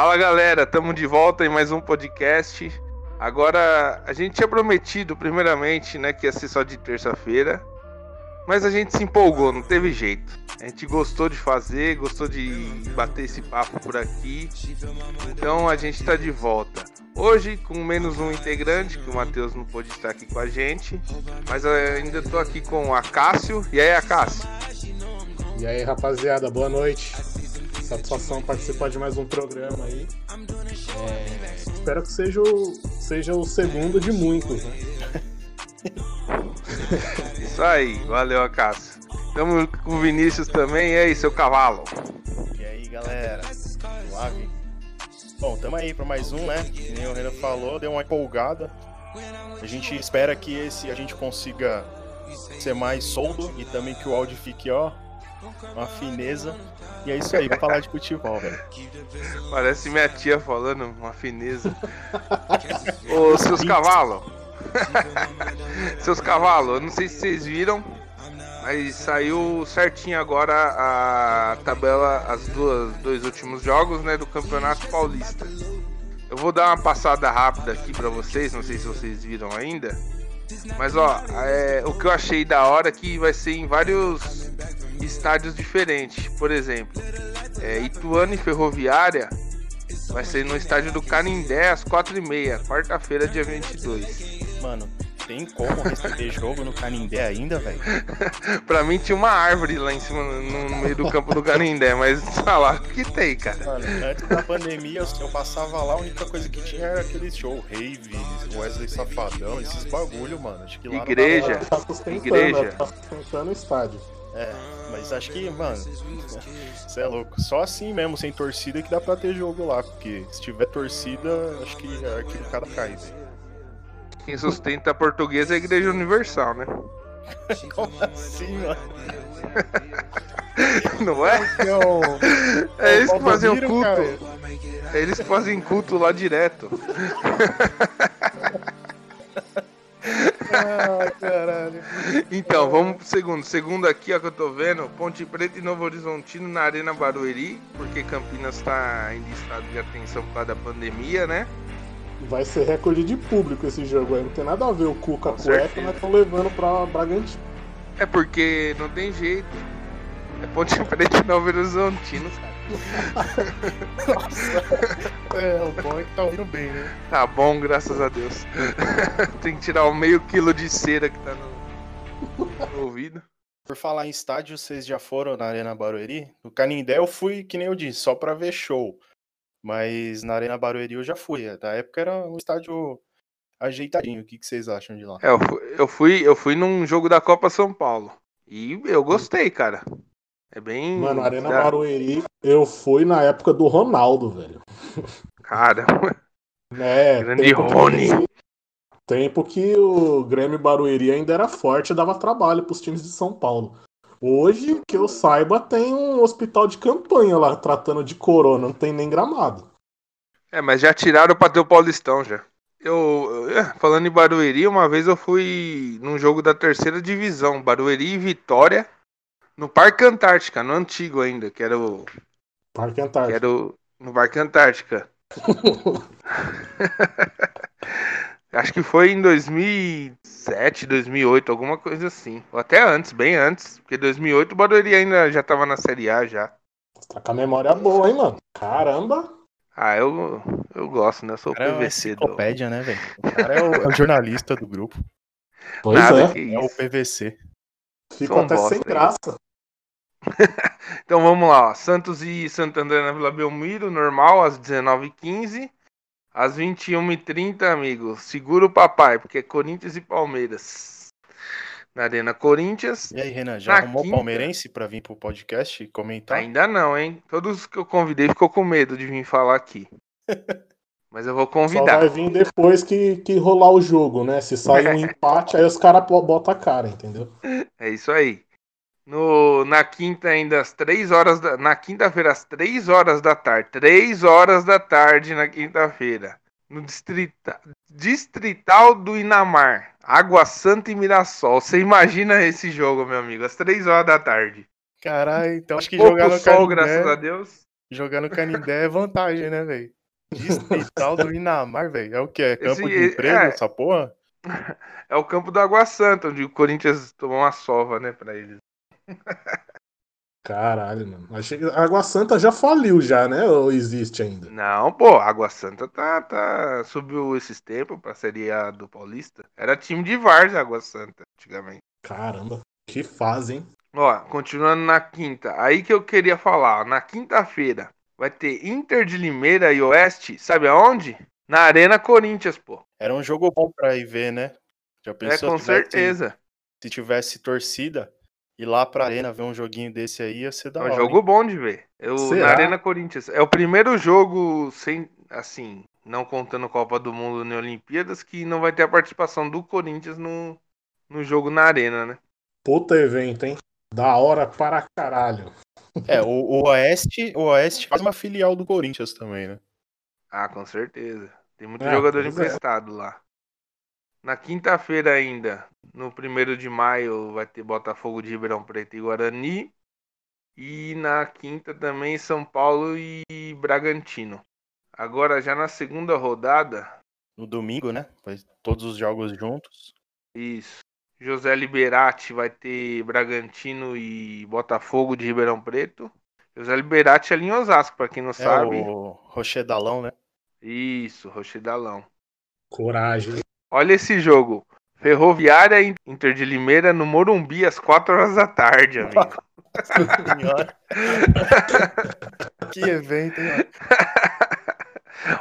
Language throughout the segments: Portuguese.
Fala galera, estamos de volta em mais um podcast. Agora, a gente tinha prometido, primeiramente, né, que ia ser só de terça-feira, mas a gente se empolgou, não teve jeito. A gente gostou de fazer, gostou de bater esse papo por aqui, então a gente está de volta. Hoje, com menos um integrante, que o Matheus não pôde estar aqui com a gente, mas ainda estou aqui com a Cássio. E aí, Cássio? E aí, rapaziada, boa noite. Satisfação participar de mais um programa aí. É, espero que seja o, seja o segundo de muitos, né? Isso aí, valeu, Acácio. Estamos com o Vinícius também, e aí, seu cavalo? E aí, galera? Suave? Bom, tamo aí para mais um, né? Que nem o Renan falou, deu uma empolgada. A gente espera que esse a gente consiga ser mais solto e também que o áudio fique, ó, uma fineza. E é isso aí, vamos falar de futebol, velho. Parece minha tia falando, uma fineza. Ô, seus cavalos. seus cavalos, eu não sei se vocês viram, mas saiu certinho agora a tabela, as duas dois últimos jogos, né, do Campeonato Paulista. Eu vou dar uma passada rápida aqui para vocês, não sei se vocês viram ainda. Mas ó, é, o que eu achei da hora é que vai ser em vários estádios diferentes. Por exemplo, é, Ituano e Ferroviária vai ser no estádio do Canindé às 4h30, quarta-feira, dia 22. Mano, tem como receber jogo no Canindé ainda, velho? pra mim tinha uma árvore lá em cima, no, no meio do campo do Canindé, mas tá lá que tem, cara. Mano, antes da pandemia eu passava lá, a única coisa que tinha era aquele show, Rave, Wesley Safadão, esses bagulho, mano. Acho que lá Igreja. Tá Igreja. Tá sustentando o estádio. É, mas acho que, mano, você é louco. Só assim mesmo, sem torcida, que dá pra ter jogo lá. Porque se tiver torcida, acho que é aquele cara cai, velho. Quem sustenta a portuguesa é a Igreja Universal, né? Como assim, mano? Não é? É eles que fazem o culto. É eles que fazem culto lá direto. Ah, caralho. Então, vamos pro segundo. Segundo aqui, ó, que eu tô vendo, Ponte Preta e Novo Horizontino na Arena Barueri, porque Campinas tá em estado de atenção por causa da pandemia, né? Vai ser recorde de público esse jogo aí. Não tem nada a ver o Cuca com cueca, mas estão levando pra Bragantino. É porque não tem jeito. É Ponte Preta e Novo Horizontino, cara. Nossa. É, o bom é que tá indo bem, né? Tá bom, graças a Deus. tem que tirar o meio quilo de cera que tá no, no ouvido. Por falar em estádio, vocês já foram na Arena Barueri? No Canindé eu fui, que nem eu disse, só pra ver show. Mas na Arena Barueri eu já fui. Da época era um estádio ajeitadinho. O que, que vocês acham de lá? É, eu fui, eu fui, eu fui num jogo da Copa São Paulo. E eu gostei, cara. É bem. Mano, Arena Barueri, eu fui na época do Ronaldo, velho. Cara. É, Grande Rony. Tempo que o Grêmio Barueri ainda era forte e dava trabalho pros times de São Paulo. Hoje, que eu saiba, tem um hospital de campanha lá tratando de corona, não tem nem gramado. É, mas já tiraram pra ter o Paulistão já. Eu, falando em Barueri, uma vez eu fui num jogo da terceira divisão, Barueri e Vitória, no Parque Antártica, no antigo ainda, que era o. Parque Antártica. Que era o, no Parque Antártica. Acho que foi em 2007, 2008, alguma coisa assim. Ou até antes, bem antes. Porque 2008 o Barueri ainda já tava na Série A já. Tá com a memória boa, hein, mano? Caramba! Ah, eu, eu gosto, né? Eu sou o PVC. É enciclopédia, do... né, velho? O cara é o, é o, jornalista do grupo. Pois Nada é. É o PVC. Fico até bosta sem graça. então vamos lá, ó. Santos e Santo André na Vila Belmiro, normal, às 19h15. Às 21h30, amigo, segura o papai, porque é Corinthians e Palmeiras. Na Arena Corinthians. E aí, Renan, já arrumou quinta. palmeirense pra vir pro podcast e comentar? Ainda não, hein? Todos que eu convidei ficou com medo de vir falar aqui. Mas eu vou Só convidar. vai vir depois que, que rolar o jogo, né? Se sair um empate, aí os caras botam a cara, entendeu? É isso aí. No, na quinta, ainda às 3 horas da. Na quinta-feira, às 3 horas da tarde. 3 horas da tarde na quinta-feira. No distrita, Distrital do Inamar. Água Santa e Mirassol. Você imagina esse jogo, meu amigo? Às 3 horas da tarde. Caralho, então acho que Pouco jogar no sol, Canindé- graças a Deus. jogar no Canindé é vantagem, né, velho? Distrital do Inamar, velho. É o que? É campo Esse- de emprego, é. essa porra? É o campo da Água Santa, onde o Corinthians tomou uma sova, né, pra eles. Caralho, mano. Achei que a Água Santa já faliu já, né? Ou existe ainda? Não, pô, Água Santa tá, tá. Subiu esses tempos pra Série A do Paulista. Era time de Várzea, Água Santa, antigamente. Caramba, que fase, hein? Ó, continuando na quinta. Aí que eu queria falar, ó, na quinta-feira vai ter Inter de Limeira e Oeste, sabe aonde? Na Arena Corinthians, pô. Era um jogo bom pra ir ver, né? Já É, pensou com se tivesse- certeza. Se tivesse torcida, ir lá pra arena ver um joguinho desse aí ia ser da É hora. um jogo bom de ver. Eu, Será? na Arena Corinthians. É o primeiro jogo sem, assim, não contando Copa do Mundo nem Olimpíadas, que não vai ter a participação do Corinthians no, no jogo na Arena, né? Puta evento, hein? Da hora para caralho. hein? É, o, o Oeste, o Oeste faz uma filial do Corinthians também, né? Ah, com certeza. Tem muito É, jogador é. emprestado lá. Na quinta-feira ainda, no primeiro de maio, vai ter Botafogo de Ribeirão Preto e Guarani. E na quinta também São Paulo e Bragantino. Agora já na segunda rodada, No domingo, né? Vai todos os jogos juntos. isso. José Liberati vai ter Bragantino e Botafogo de Ribeirão Preto. José Liberati é ali em Osasco, pra quem não É sabe. o Rochedalão, né? Isso, Rochedalão. Coragem. Olha esse jogo. Ferroviária Inter de Limeira no Morumbi às 4 horas da tarde, amigo. Que evento, hein?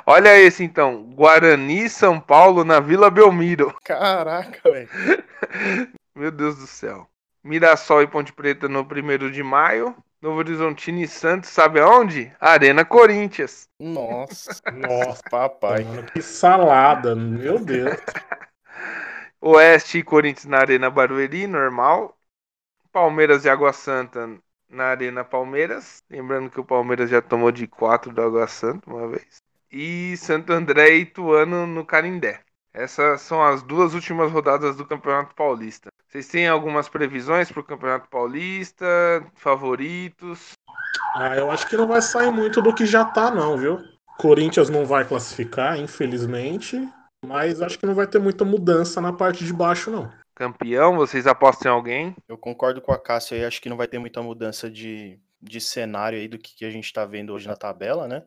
Olha esse então. Guarani São Paulo na Vila Belmiro. Caraca, velho. Meu Deus do céu. Mirassol e Ponte Preta no 1 de maio. Novo Horizontino e Santos, sabe aonde? Arena Corinthians. Nossa, Nossa, papai. mano, que salada. Meu Deus. Oeste e Corinthians na Arena Barueri, normal. Palmeiras e Água Santa na Arena Palmeiras. Lembrando que o Palmeiras já tomou de 4 do Água Santa uma vez. E Santo André e Ituano no Canindé. Essas são as duas últimas rodadas do Campeonato Paulista. Vocês têm algumas previsões para o Campeonato Paulista? Favoritos? Ah, eu acho que não vai sair muito do que já tá, não, viu? Corinthians não vai classificar, infelizmente. Mas acho que não vai ter muita mudança na parte de baixo, não. Campeão? Vocês apostam em alguém? Eu concordo com a Cássia aí, acho que não vai ter muita mudança de, de cenário aí do que, que a gente tá vendo hoje na tabela, né?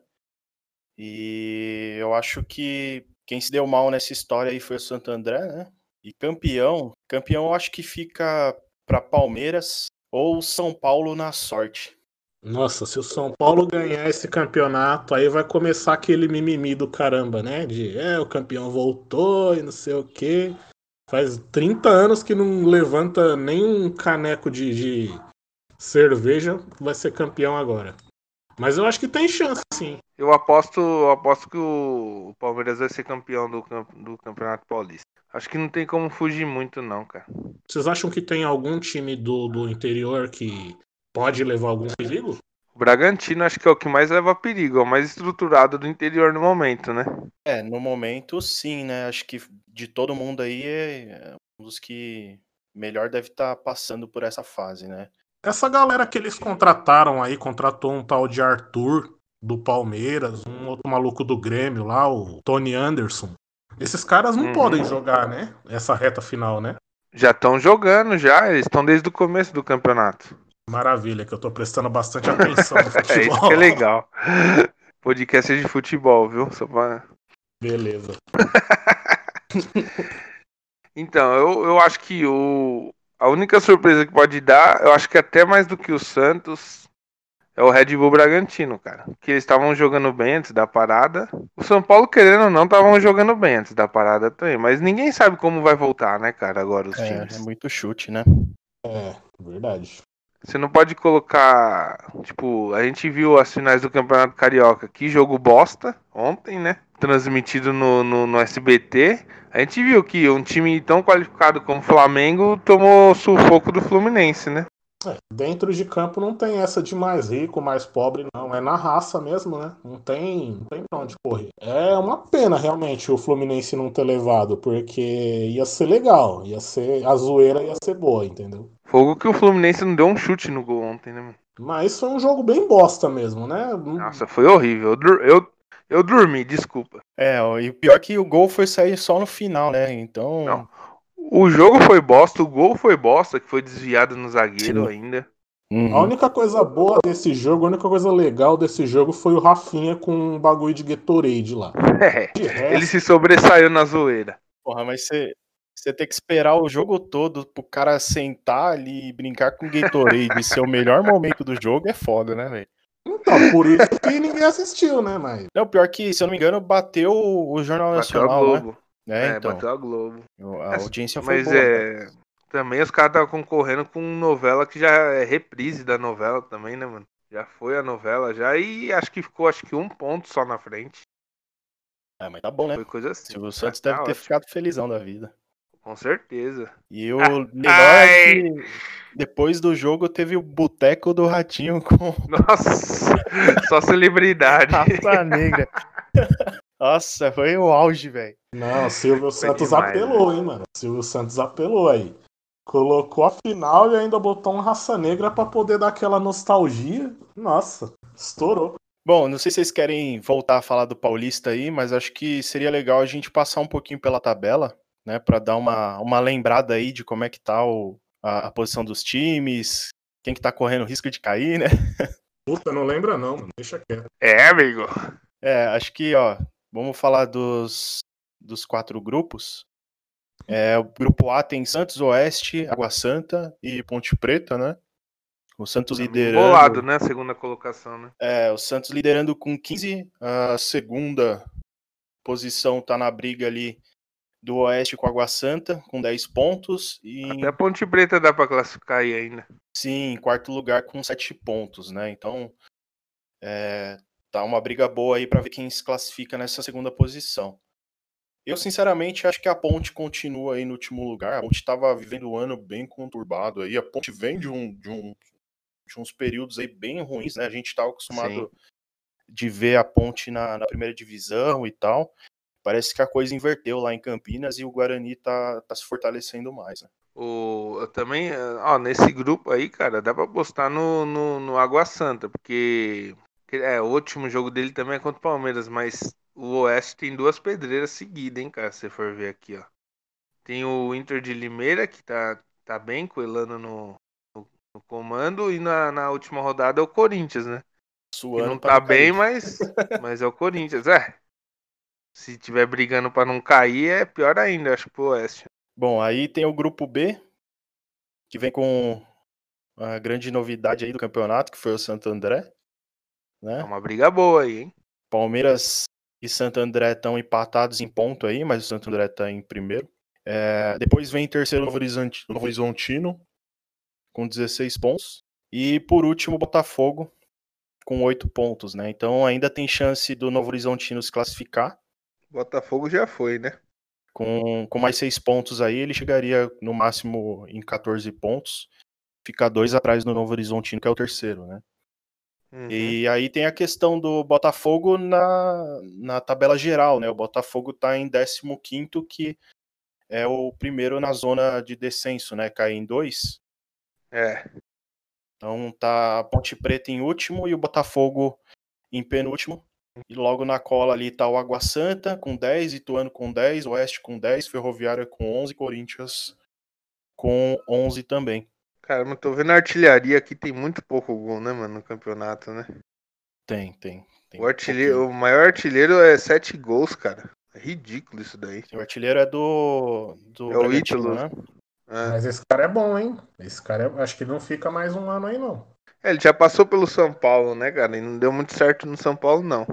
E eu acho que quem se deu mal nessa história aí foi o Santo André, né? E campeão, campeão eu acho que fica para Palmeiras ou São Paulo na sorte. Nossa, se o São Paulo ganhar esse campeonato, aí vai começar aquele mimimi do caramba, né? De é, o campeão voltou e não sei o quê. Faz 30 anos que não levanta nem um caneco de, de cerveja, vai ser campeão agora. Mas eu acho que tem chance, sim. Eu aposto, eu aposto que o Palmeiras vai ser campeão do, do Campeonato Paulista. Acho que não tem como fugir muito, não, cara. Vocês acham que tem algum time do, do interior que pode levar algum perigo? O Bragantino acho que é o que mais leva perigo, é o mais estruturado do interior no momento, né? É, no momento sim, né? Acho que de todo mundo aí é um dos que melhor deve estar passando por essa fase, né? Essa galera que eles contrataram aí, contratou um tal de Arthur do Palmeiras, um outro maluco do Grêmio lá, o Tony Anderson. Esses caras não Uhum. podem jogar, né? Essa reta final, né? Já estão jogando, já. Eles estão desde o começo do campeonato. Maravilha, que eu tô prestando bastante atenção no É futebol. isso que é legal. Podcast é de futebol, viu? Só pra... Beleza. Então, eu, eu acho que o, a única surpresa que pode dar, eu acho que até mais do que o Santos, é o Red Bull Bragantino, cara. Que eles estavam jogando bem antes da parada. O São Paulo, querendo ou não, estavam jogando bem antes da parada também. Mas ninguém sabe como vai voltar, né, cara, agora os É, times. é muito chute, né? É, verdade. Você não pode colocar. Tipo, a gente viu as finais do Campeonato Carioca. Que jogo bosta ontem, né? Transmitido no, no, no SBT. A gente viu que um time tão qualificado como o Flamengo tomou sufoco do Fluminense, né? É, dentro de campo não tem essa de mais rico, mais pobre, não. É na raça mesmo, né? Não tem, não tem pra onde correr. É uma pena, realmente, o Fluminense não ter levado, porque ia ser legal. Ia ser. A zoeira ia ser boa, entendeu? Fogo que o Fluminense não deu um chute no gol ontem, né, mano? Mas foi um jogo bem bosta mesmo, né? Nossa, foi horrível. Eu, eu, eu dormi, desculpa. É, e pior é que o gol foi sair só no final, né? Então. Não. O jogo foi bosta, o gol foi bosta, que foi desviado no zagueiro Sim. ainda. Uhum. A única coisa boa desse jogo, a única coisa legal desse jogo foi o Rafinha com um bagulho de Gatorade lá. É, De resto, ele se sobressaiu na zoeira. Porra, mas você, você tem que esperar o jogo todo pro cara sentar ali e brincar com Gatorade e ser o melhor momento do jogo é foda, né, velho? então, por isso que ninguém assistiu, né? Mas Não, pior que, se eu não me engano, bateu o Jornal Bateu Nacional, né? É, É, então. bateu a Globo. A audiência foi Mas boa. né? é. Também os caras estavam concorrendo com novela que já é reprise da novela também, né, mano? Já foi a novela já e acho que ficou acho que um ponto só na frente. Ah, mas tá bom, né? Foi coisa assim. Silvio Santos Tá deve ter ótimo. ficado felizão da vida. Com certeza. E o Ah, melhor é que depois do jogo teve o boteco do Ratinho com Nossa, só celebridade. raça negra. Nossa, foi o auge, velho. Não, Silvio Santos demais, apelou, hein, mano? Silvio Santos apelou aí. Colocou a final e ainda botou um raça negra pra poder dar aquela nostalgia. Nossa, estourou. Bom, não sei se vocês querem voltar a falar do Paulista aí, mas acho que seria legal a gente passar um pouquinho pela tabela, né, Pra dar uma, uma lembrada aí de como é que tá o, a, a posição dos times, quem que tá correndo risco de cair, né? Puta, não lembra não, mano. Deixa quieto. É, amigo. É, acho que, ó, vamos falar dos, dos quatro grupos. É, o grupo A tem Santos Oeste, Água Santa e Ponte Preta, né? O Santos liderando. Bolado, né? Segunda colocação, né? É, o Santos liderando com 15. A segunda posição tá na briga ali do Oeste com Água Santa, com 10 pontos. E Até a Ponte Preta dá pra classificar aí ainda. sim, em quarto lugar com 7 pontos, né? Então, é, tá uma briga boa aí para ver quem se classifica nessa segunda posição. Eu, sinceramente, acho que a Ponte continua aí no último lugar. A Ponte estava vivendo um ano bem conturbado aí. A Ponte vem de, um, de, um, de uns períodos aí bem ruins, né? A gente estava acostumado de ver a Ponte na, na primeira divisão e tal. Parece que a coisa inverteu lá em Campinas e o Guarani tá, tá se fortalecendo mais, né? O, eu também, ó, nesse grupo aí, cara, dá pra postar no, no, no Água Santa, porque que- é, o último jogo dele também é contra o Palmeiras, mas o Oeste tem duas pedreiras seguidas, hein, cara, se você for ver aqui, ó. Tem o Inter de Limeira, que tá, tá bem, coelando no, no, no comando, e na, na última rodada é o Corinthians, né? Que Suando não tá cair. bem, mas, mas é o Corinthians, é. Se tiver brigando pra não cair, é pior ainda, acho, pro Oeste. Bom, aí tem o grupo B, que vem com a grande novidade aí do campeonato, que foi o Santo André. É Né? uma briga boa aí, hein? Palmeiras e Santo André estão empatados em ponto aí, mas o Santo André está em primeiro. É, depois vem em terceiro o Novo Horizontino, com 16 pontos. E por último, o Botafogo, com 8 pontos, né? Então ainda tem chance do Novo Horizontino se classificar. Botafogo já foi, né? Com, com mais 6 pontos aí, ele chegaria no máximo em 14 pontos. Fica dois atrás do Novo Horizontino, que é o terceiro, né? Uhum. E aí tem a questão do Botafogo na, na tabela geral, né? O Botafogo tá em 15 que é o primeiro na zona de descenso, né? Cai em dois. É, Então tá a Ponte Preta em último e o Botafogo em penúltimo. E logo na cola ali tá o Água Santa com 10, Ituano com 10, Oeste com 10, Ferroviária com 11, Corinthians com 11 também. Cara, mas tô vendo a artilharia aqui, tem muito pouco gol, né, mano, no campeonato, né? Tem, tem. tem O, artilheiro, pouquinho. o maior artilheiro é sete gols, cara. É ridículo isso daí. O artilheiro é do, do É o Ítalo. né? É. Mas esse cara é bom, hein? Esse cara é... acho que não fica mais um ano aí, não. É, ele já passou pelo São Paulo, né, cara? E não deu muito certo no São Paulo, não.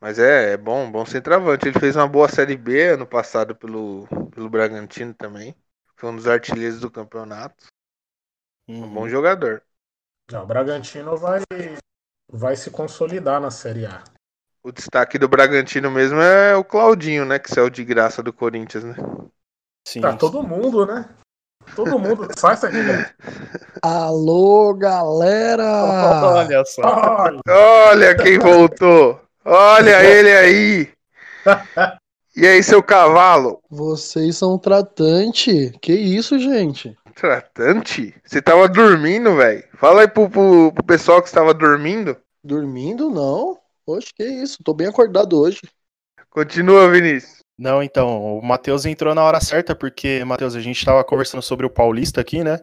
Mas é, é bom, bom centroavante. Ele fez uma boa Série B ano passado pelo, pelo Bragantino também. Foi um dos artilheiros do campeonato. Um Uhum. bom jogador. Não, o Bragantino vai, vai se consolidar na Série A. O destaque do Bragantino mesmo é o Claudinho, né? Que saiu de graça do Corinthians, né? Sim, Tá todo mundo, né? Todo mundo sai essa direto. Alô, galera! Olha só. Olha, Olha quem voltou! Olha ele aí! E aí, seu cavalo? Vocês são tratante? Que isso, gente? Tratante? Você tava dormindo, velho? Fala aí pro, pro, pro pessoal que estava dormindo. Dormindo, não. Oxe, que isso. Tô bem acordado hoje. Continua, Vinícius. Não, então, o Matheus entrou na hora certa, porque, Matheus, a gente tava conversando sobre o Paulista aqui, né?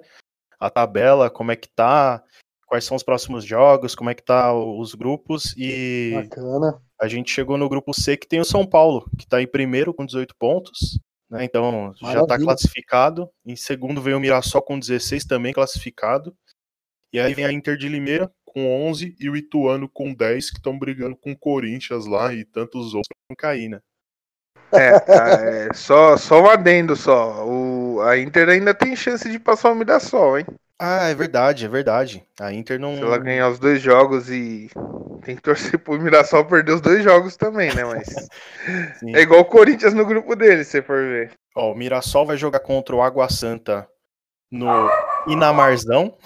A tabela, como é que tá, quais são os próximos jogos, como é que tá os grupos, e Bacana. a gente chegou no grupo C que tem o São Paulo, que tá em primeiro com 18 pontos, né? Então já tá Maravilha. classificado. Em segundo veio o Mirassol com 16 também classificado. E aí vem a Inter de Limeira com 11 e o Ituano com 10, que estão brigando com o Corinthians lá e tantos outros não cair, né? É, tá, é, só, só um adendo só. O, a Inter ainda tem chance de passar o Mirassol, hein? Ah, é verdade, é verdade. A Inter não. Se ela ganhar os dois jogos e tem que torcer pro Mirassol perder os dois jogos também, né? Mas é igual o Corinthians no grupo dele, se for ver. Ó, o Mirassol vai jogar contra o Água Santa no Inamarzão.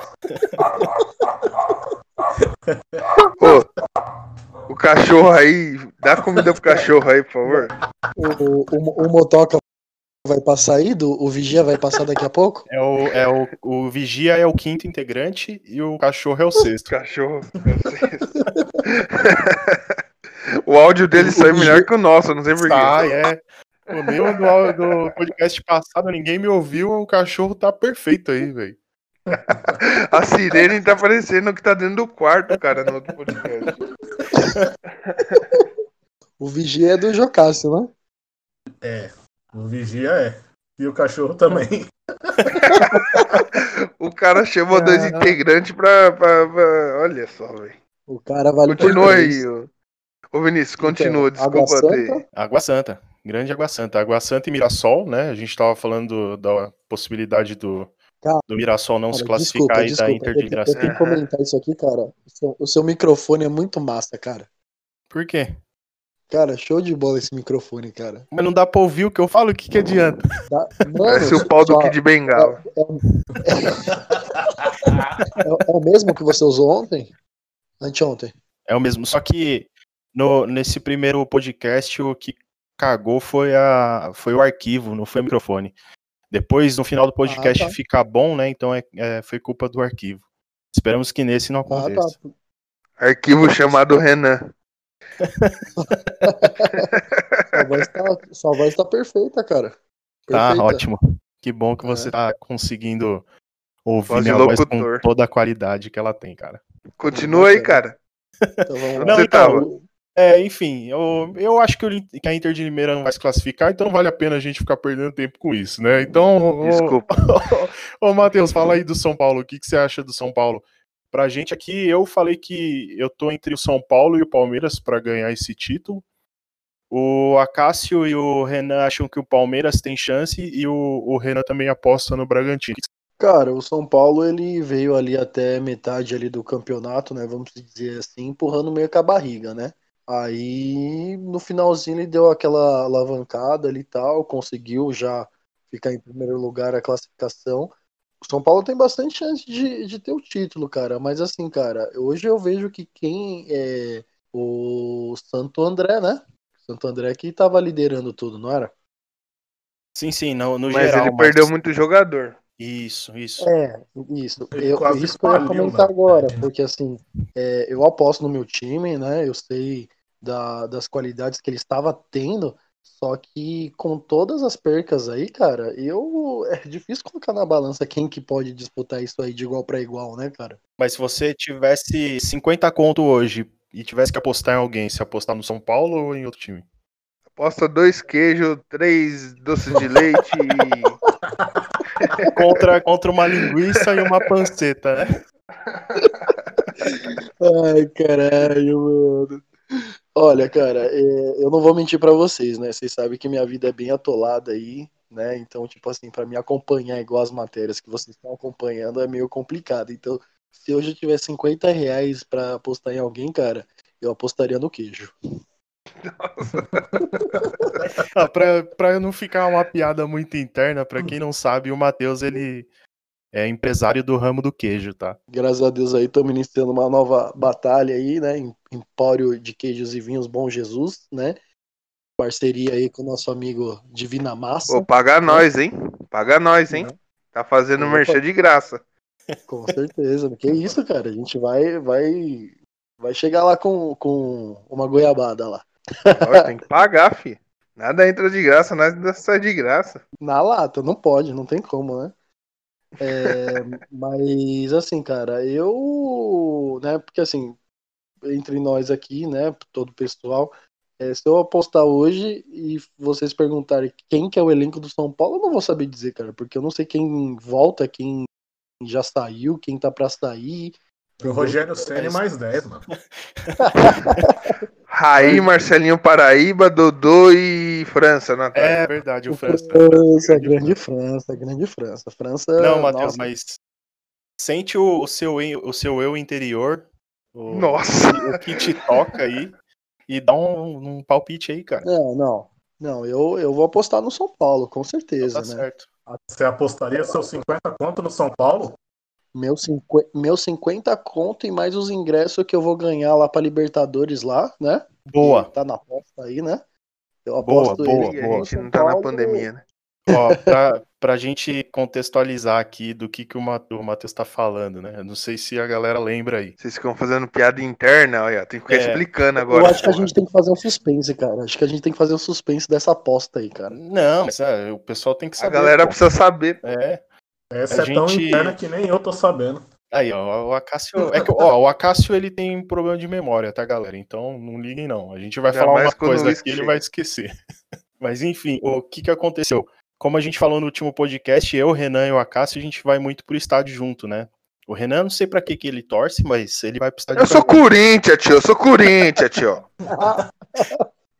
Ô, o cachorro aí, dá comida pro cachorro aí, por favor. O, o, o Motoca vai passar aí? Do, o Vigia vai passar daqui a pouco? É o, é o, o Vigia é o quinto integrante e o cachorro é o sexto. Cachorro, eu sei. O áudio dele saiu melhor que o nosso, eu não sei porquê. Ah, é. O meu do, do podcast passado, ninguém me ouviu, o cachorro tá perfeito aí, velho. A sirene tá parecendo que tá dentro do quarto, cara, no outro podcast. O Vigia é do Jocássio, né? É, o vigia é. E o cachorro também. O cara chamou dois integrantes pra, pra- pra- Olha só, velho. O cara vale Continua aí, ô. Ô Vinícius, continua, Então, Água desculpa ter. Santa, Água Santa, grande Água Santa. Água Santa e Mirassol, né? A gente tava falando da possibilidade do, Cara, do Mirassol não se Cara, classificar desculpa, e da desculpa. Inter de Eu, eu Mirassol. tenho que comentar isso aqui, cara. O seu, o seu microfone é muito massa, cara. Por quê? Cara, show de bola esse microfone, cara. Mas não dá pra ouvir o que eu falo, o que, que adianta? Dá- Mano, Parece o pau do Kid Bengala. é, é o mesmo que você usou ontem? Anteontem. É o mesmo. Só que no, nesse primeiro podcast, o que cagou foi, a, foi o arquivo, não foi o microfone. Depois, no final do podcast, Ah, tá. fica bom, né? Então é, é- foi culpa do arquivo. Esperamos que nesse não Ah, tá. aconteça. Arquivo chamado Renan. Sua voz tá, sua voz tá perfeita, cara. Tá, Perfeita. ótimo. Que bom que você É. tá conseguindo ouvir minha voz com toda a qualidade que ela tem, cara. Continua aí, cara. Então vamos lá. Não, Você então, tava? É, enfim, eu, eu acho que, o que a Inter de Limeira não vai se classificar, então não vale a pena a gente ficar perdendo tempo com isso, né? Então, ô- Desculpa. Ô, Matheus, fala aí do São Paulo. O que, que você acha do São Paulo? Pra gente aqui, eu falei que eu tô entre o São Paulo e o Palmeiras pra ganhar esse título. O Acácio e o Renan acham que o Palmeiras tem chance e o, o Renan também aposta no Bragantino. Cara, o São Paulo ele veio ali até metade ali do campeonato, né? Vamos dizer assim, empurrando meio com a barriga, né? Aí no finalzinho ele deu aquela alavancada ali e tal, conseguiu já ficar em primeiro lugar a classificação. O São Paulo tem bastante chance de, de ter o título, cara. Mas assim, cara, hoje eu vejo que quem é o Santo André, né? Santo André que tava liderando tudo, não era? Sim, sim, no, no Mas geral. ele perdeu muito jogador. Isso, isso. É, isso. Eu, isso que eu ia comentar agora, porque assim, é, eu aposto no meu time, né? Eu sei da- das qualidades que ele estava tendo, só que com todas as percas aí, cara, eu é difícil colocar na balança quem que pode disputar isso aí de igual para igual, né, cara? Mas se você tivesse 50 conto hoje e tivesse que apostar em alguém, se apostar no São Paulo ou em outro time? Aposta dois queijos, três doces de leite e. Contra, contra uma linguiça e uma panceta, né? Ai, caralho, mano. Olha, cara, é, eu não vou mentir pra vocês, né? Vocês sabem que minha vida é bem atolada aí, né? Então, tipo assim, pra me acompanhar igual as matérias que vocês estão acompanhando é meio complicado. Então, se hoje eu tiver 50 reais pra apostar em alguém, cara, eu apostaria no queijo. Ah, pra, pra não ficar uma piada muito interna, pra quem não sabe, o Matheus, ele é empresário do ramo do queijo, tá? Graças a Deus aí estamos iniciando uma nova batalha aí, né? Em- Empório de Queijos e Vinhos Bom Jesus, né? Parceria aí com o nosso amigo Divina Massa. Pô, paga nós, hein? Paga nós, hein? Tá fazendo merchan de graça. Com certeza. Que isso, cara? A gente vai, vai, vai chegar lá com, com uma goiabada lá. Ó, tem que pagar, fi. Nada entra de graça, nada sai de graça. Na lata, não pode, não tem como, né? É, mas assim, cara, eu, né, porque assim, entre nós aqui, né, todo o pessoal, é, se eu apostar hoje e vocês perguntarem quem que é o elenco do São Paulo, eu não vou saber dizer, cara, porque eu não sei quem volta, quem já saiu, quem tá pra sair. O Rogério Senna mais 10, mano. Raí, Marcelinho Paraíba, Dodô e França na ataque. É verdade, o França. França, grande França, grande França. França. Não, Matheus, mas sente o, o seu, o seu eu interior, o, Nossa. o que te toca aí, e dá um, um palpite aí, cara. Não, não. Não, eu, eu vou apostar no São Paulo, com certeza, tá né? certo. Você apostaria seus 50 conto no São Paulo? Meu, cinqu... meu 50 conto e mais os ingressos que eu vou ganhar lá pra Libertadores lá, né? Boa. Que Tá na aposta aí, né? Eu Boa, aposto boa, ele E boa. a gente não tá na pandemia, né? Ó, pra, pra gente contextualizar aqui do que, que o Ma- o Matheus tá falando, né? Eu Não sei se a galera lembra aí. Vocês ficam fazendo piada interna, olha. Tem que ficar É. explicando Eu agora. acho que a porra. gente tem que fazer um suspense, cara. Acho que a gente tem que fazer um suspense dessa aposta aí, cara. Não, mas é, o pessoal tem que A saber. galera pô. precisa saber. É. Essa A é tão gente- interna que nem eu tô sabendo. Aí, ó, o Acácio. É que, ó, o Acácio ele tem problema de memória, tá, galera? Então não liguem, não. A gente vai Ainda falar uma coisa aqui, ele vai esquecer. Mas enfim, o que que aconteceu? Como a gente falou no último podcast, eu, o Renan e o Acácio, a gente vai muito pro estádio junto, né? O Renan, não sei pra que que ele torce, mas ele vai pro estádio. Eu sou Corinthians, tio. Eu sou Corinthians, tio.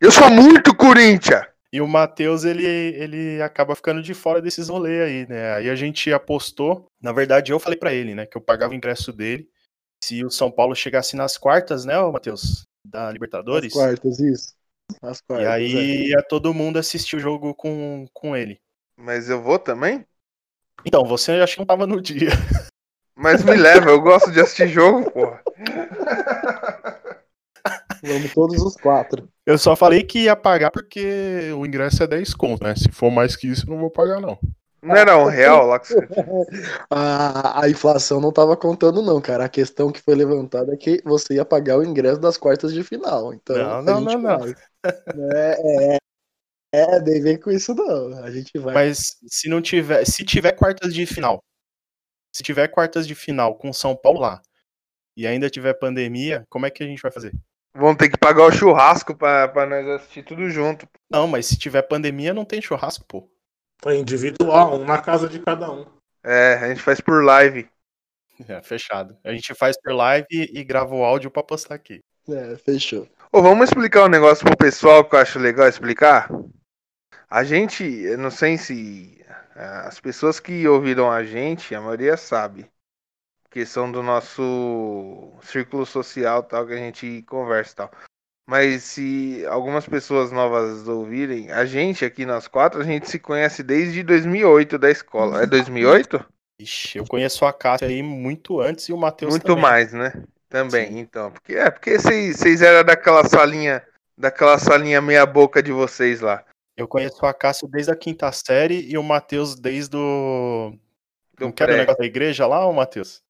Eu sou muito Corinthians. E o Matheus, ele, ele acaba ficando de fora desses rolês aí, né? Aí a gente apostou. Na verdade, eu falei pra ele, né? Que eu pagava o ingresso dele. Se o São Paulo chegasse nas quartas, né, Matheus? Da As Libertadores. quartas, isso. As quartas. E é. aí ia todo mundo assistir o jogo com, com ele. Mas eu vou também? Então, você acho que não tava no dia. Mas me leva, eu gosto de assistir jogo, porra. Vamos todos os quatro. Eu só falei que ia pagar porque o ingresso é 10 conto, né? Se for mais que isso, não vou pagar, não. Não era um real lá que você... A, a inflação não tava contando, não, cara. A questão que foi levantada é que você ia pagar o ingresso das quartas de final. Então, Não, não, não, não. É, é, é, nem vem com isso, não. A gente vai. Mas se não tiver, se tiver quartas de final, se tiver quartas de final com São Paulo lá e ainda tiver pandemia, como é que a gente vai fazer? Vão ter que pagar o churrasco pra, pra nós assistir tudo junto. Não, mas se tiver pandemia, não tem churrasco, pô. É individual, um na casa de cada um. É, a gente faz por live. É, fechado. A gente faz por live e, grava o áudio pra postar aqui. É, fechou. Ô, vamos explicar um negócio pro pessoal que eu acho legal explicar? A gente, eu não sei se ah, as pessoas que ouviram a gente, a maioria sabe, que são do nosso círculo social tal, que a gente conversa e tal. Mas se algumas pessoas novas ouvirem, a gente aqui nós quatro, a gente se conhece desde 2008 da escola. É 2008? Ixi, eu conheço a Cássia aí muito antes e o Matheus Muito também. mais, né? Também, Sim. então. Porque, é, porque vocês eram daquela salinha, daquela salinha meia boca de vocês lá. Eu conheço a Cássia desde a quinta série e o Matheus desde o. Do Não quero o negócio da igreja lá, ô Matheus?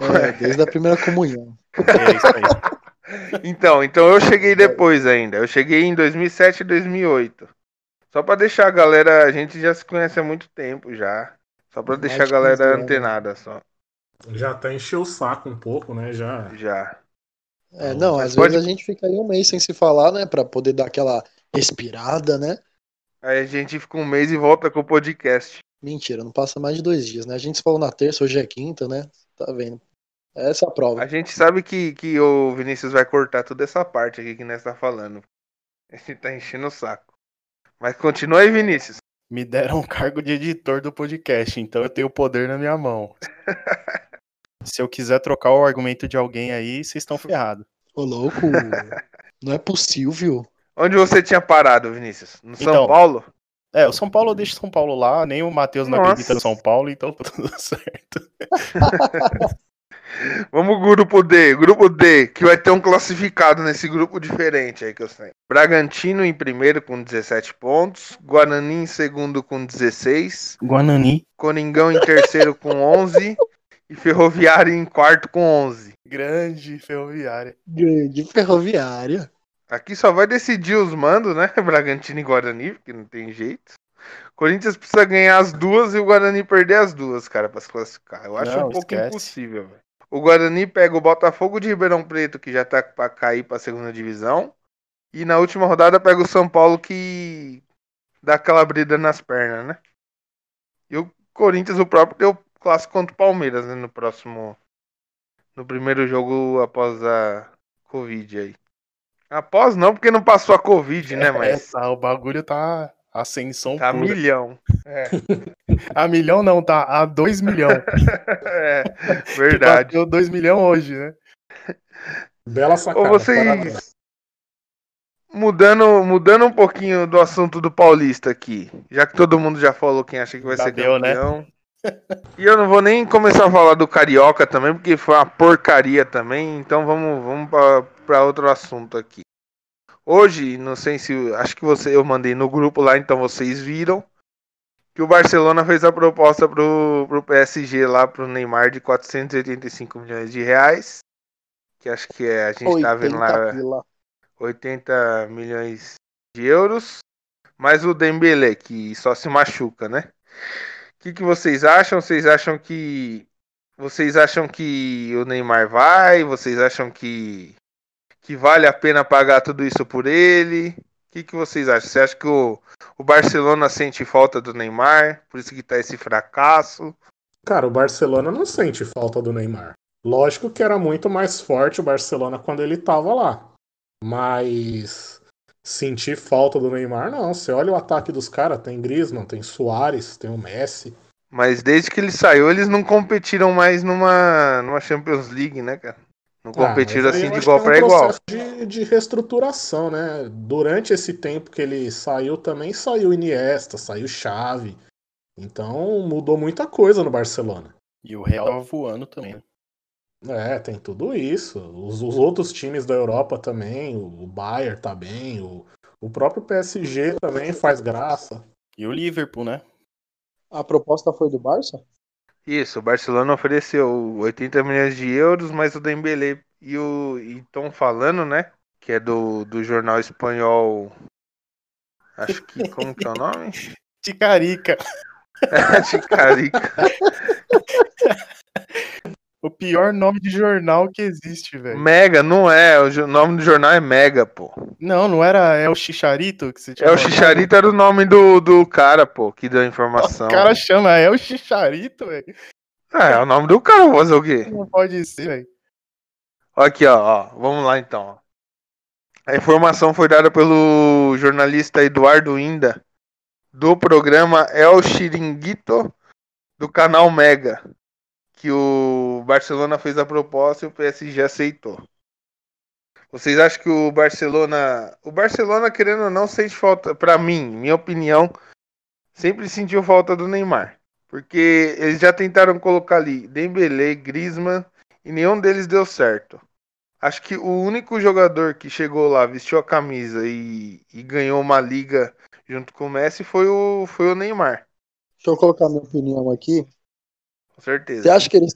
É, desde a primeira comunhão. É isso aí. Então, então eu cheguei depois ainda. Eu cheguei em 2007 e 2008. Só pra deixar a galera, a gente já se conhece há muito tempo já. Só pra Mais deixar a de 15 galera antenada só. Já até encheu o saco um pouco, né? Já. Já. É, não, Mas às pode- vezes a gente fica aí um mês sem se falar, né? Pra poder dar aquela respirada, né? Aí a gente fica um mês e volta com o podcast. Mentira, não passa mais de dois dias, né? A gente se falou na terça, hoje é quinta, né? Tá vendo? Essa é a prova. A gente sabe que, que o Vinícius vai cortar toda essa parte aqui que nós tá falando. Ele tá enchendo o saco. Mas continua aí, Vinícius. Me deram um cargo de editor do podcast, então eu tenho o poder na minha mão. Se eu quiser trocar o argumento de alguém aí, vocês estão ferrados. Ô, louco. não é possível. Onde você tinha parado, Vinícius? No São Então, Paulo? É, o São Paulo deixa o São Paulo lá, nem o Matheus não acredita no São Paulo, então tá tudo certo. Vamos grupo D. Grupo D, que vai ter um classificado nesse grupo diferente aí que eu sei. Bragantino em primeiro com 17 pontos. Guarani em segundo com 16. Guanani. Coringão em terceiro com 11. E Ferroviário em quarto com 11. Grande ferroviária. Grande ferroviária. Aqui só vai decidir os mandos, né? Bragantino e Guarani, porque não tem jeito. Corinthians precisa ganhar as duas e o Guarani perder as duas, cara, pra se classificar. Eu acho Não, um pouco esquece. impossível, velho. O Guarani pega o Botafogo de Ribeirão Preto, que já tá pra cair pra segunda divisão. E na última rodada pega o São Paulo, que dá aquela brida nas pernas, né? E o Corinthians, o próprio, deu clássico contra o Palmeiras, né? No próximo. No primeiro jogo após a Covid aí. Após não, porque não passou a Covid, né? É, Mas tá, o bagulho tá ascensão tá pura. milhão. É, A milhão não, tá a dois milhão. é verdade. bateu dois milhão hoje, né? Bela sacada. Ô, vocês- parabéns. Mudando, mudando um pouquinho do assunto do Paulista aqui, já que todo mundo já falou quem acha que vai Já ser deu, né? campeão. E eu não vou nem começar a falar do Carioca também, porque foi uma porcaria também. Então vamos, vamos para outro assunto aqui. Hoje, não sei se. Acho que você, eu mandei no grupo lá, então vocês viram. Que o Barcelona fez a proposta pro, pro PSG lá, pro Neymar, de 485 milhões de reais. Que acho que é. A gente tá vendo 80 lá. pila. 80 milhões de euros, mais o Dembele, que só se machuca, né? O que, que vocês acham? Vocês acham que vocês acham que o Neymar vai? Vocês acham que que vale a pena pagar tudo isso por ele? O que, que vocês acham? Você acha que o, o Barcelona sente falta do Neymar? Por isso que tá esse fracasso? Cara, o Barcelona não sente falta do Neymar. Lógico que era muito mais forte o Barcelona quando ele tava lá. Mas sentir falta do Neymar, não. Você olha o ataque dos caras, tem Griezmann, tem Soares, tem o Messi. Mas desde que ele saiu, eles não competiram mais numa, numa Champions League, né, cara? Não Ah, competiram mas aí assim de acho igual para é um igual. processo De, de reestruturação, né? Durante esse tempo que ele saiu também saiu Iniesta, saiu Xavi. Então mudou muita coisa no Barcelona. E o Real tava voando também. né? É, tem tudo isso. Os, os outros times da Europa também, o Bayern tá bem, o, o próprio PSG também faz graça. E o Liverpool, né? A proposta foi do Barça? Isso, o Barcelona ofereceu 80 milhões de euros, mas o Dembele e o estão falando, né? Que é do, do jornal espanhol. Acho que como que é o nome? Ticarica. Ticarica. O pior nome de jornal que existe, velho. Mega, não é. O nome do jornal é Mega, pô. Não, não era. É o Chicharito que você tinha É o falado? Chicharito era o nome do, do cara, pô, que deu a informação. O cara chama, é o Chicharito, velho. É, é o nome do cara, vou fazer o quê? Não pode ser, velho. Aqui, ó, ó, vamos lá então. A informação foi dada pelo jornalista Eduardo Inda, do programa El Chiringuito, do canal Mega, que o Barcelona fez a proposta e o PSG aceitou. Vocês acham que o Barcelona, o Barcelona querendo ou não sente falta, pra mim, minha opinião, sempre sentiu falta do Neymar, porque eles já tentaram colocar ali Dembélé, Griezmann e nenhum deles deu certo. Acho que o único jogador que chegou lá, vestiu a camisa e, e ganhou uma liga junto com o Messi foi o, foi o Neymar, Deixa eu colocar minha opinião aqui. Com certeza. Você acha que eles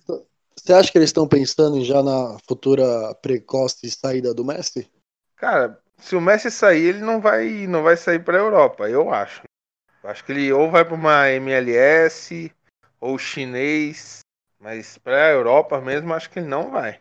você acha que eles estão pensando já na futura precoce saída do Messi? Cara, se o Messi sair, ele não vai, não vai sair pra Europa, eu acho. Acho que ele ou vai pra uma MLS ou chinês, mas pra Europa mesmo, acho que ele não vai.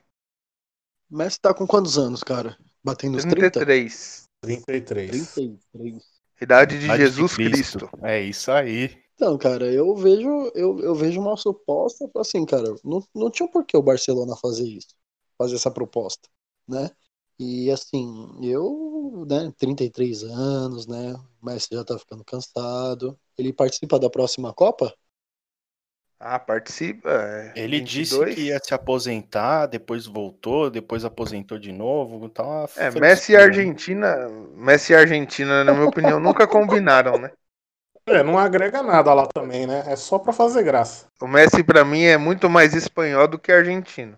O Messi tá com quantos anos, cara? Batendo os 30? 33. 33. 33. Idade de Idade de Jesus Cristo. É isso aí. Então, cara, eu vejo, eu, eu vejo uma suposta, assim, cara, não, não tinha por que o Barcelona fazer isso, fazer essa proposta, né? E assim, eu, né, 33 anos, né, o Messi já tá ficando cansado. Ele participa da próxima Copa? Ah, participa. é, Ele 22. disse que ia se aposentar, depois voltou, depois aposentou de novo. Tá É, Messi e? Argentina, Messi e Argentina, na minha opinião, nunca combinaram, né? É, não agrega nada lá também, né? É só pra fazer graça. O Messi pra mim é muito mais espanhol do que argentino.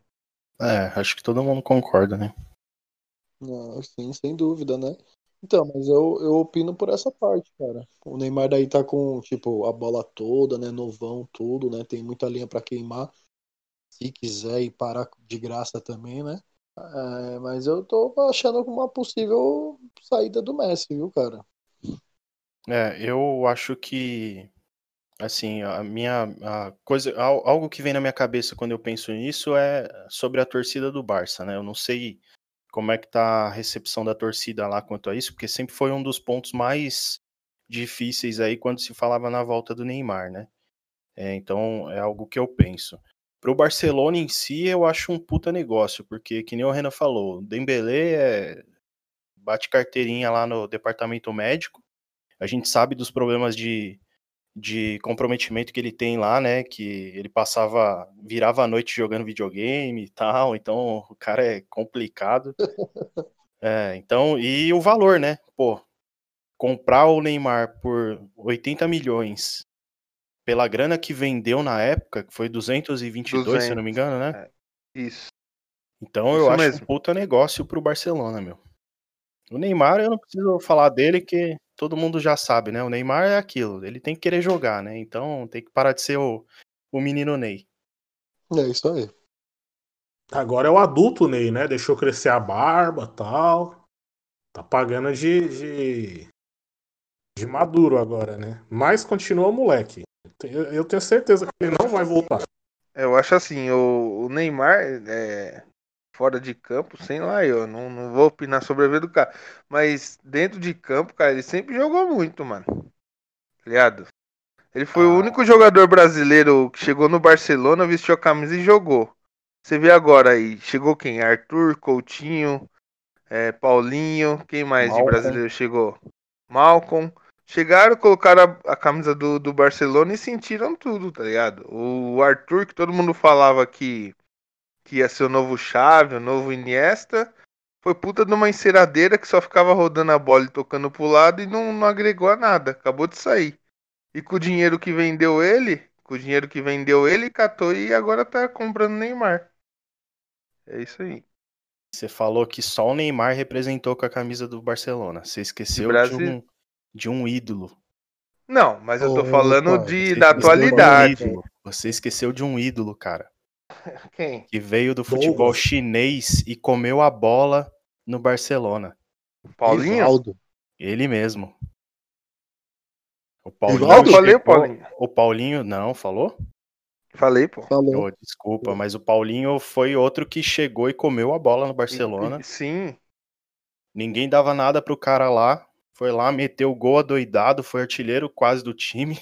É, acho que todo mundo concorda, né? Não, sim, sem dúvida, né? Então, mas eu, eu opino por essa parte, cara. O Neymar daí tá com, tipo, a bola toda, né? Novão, tudo, né? Tem muita linha pra queimar. Se quiser ir parar de graça também, né? É, mas eu tô achando uma possível saída do Messi, viu, cara? É, eu acho que assim, a minha a coisa, algo que vem na minha cabeça quando eu penso nisso é sobre a torcida do Barça, né? Eu não sei como é que tá a recepção da torcida lá quanto a isso, porque sempre foi um dos pontos mais difíceis aí quando se falava na volta do Neymar, né? É, então é algo que eu penso. Para o Barcelona em si, eu acho um puta negócio, porque que nem o Renan falou, Dembélé é... bate carteirinha lá no departamento médico. A gente sabe dos problemas de de comprometimento que ele tem lá, né? Que ele passava, virava a noite jogando videogame e tal, então o cara é complicado. é, então, e o valor, né? Pô, comprar o Neymar por 80 milhões pela grana que vendeu na época, que foi 222, 200. se eu não me engano, né? É, isso. Então isso eu acho mesmo. um puta negócio pro Barcelona, meu. O Neymar, eu não preciso falar dele, que todo mundo já sabe, né? O Neymar é aquilo, ele tem que querer jogar, né? Então tem que parar de ser o, o menino Ney. É isso aí. Agora é o adulto Ney, né? Deixou crescer a barba tal. Tá pagando de, de, de maduro agora, né? Mas continua moleque. Eu tenho certeza que ele não vai voltar. Eu acho assim, o, o Neymar, é, fora de campo, sem lá eu. Não, não vou opinar sobre a vida do cara. Mas dentro de campo, cara, ele sempre jogou muito, mano. Tá ligado? Ele foi ah. o único jogador brasileiro que chegou no Barcelona, vestiu a camisa e jogou. Você vê agora aí, chegou quem? Arthur, Coutinho, é, Paulinho, quem mais Malcolm. de brasileiro chegou? Malcolm. Chegaram, colocaram a, a camisa do, do Barcelona e sentiram tudo, tá ligado? O Arthur, que todo mundo falava que que ia ser o novo Chave, o novo Iniesta, foi puta de uma enceradeira que só ficava rodando a bola e tocando pro lado e não, não agregou a nada, acabou de sair. E com o dinheiro que vendeu ele, com o dinheiro que vendeu ele, catou e agora tá comprando Neymar. É isso aí. Você falou que só o Neymar representou com a camisa do Barcelona. Você esqueceu de, de um, de um ídolo. Não, mas eu tô falando de, da atualidade. Um Você esqueceu de um ídolo, cara. Quem? Que veio do futebol Douglas. chinês e comeu a bola no Barcelona. Paulinho? Rivaldo. Ele mesmo. O Paulinho. Eu falei, Paulinho. O Paulinho, não, falou? Falei, pô. Falou. Oh, desculpa, mas o Paulinho foi outro que chegou e comeu a bola no Barcelona. Sim. Ninguém dava nada pro cara lá. Foi lá, meteu o gol adoidado, foi artilheiro quase do time.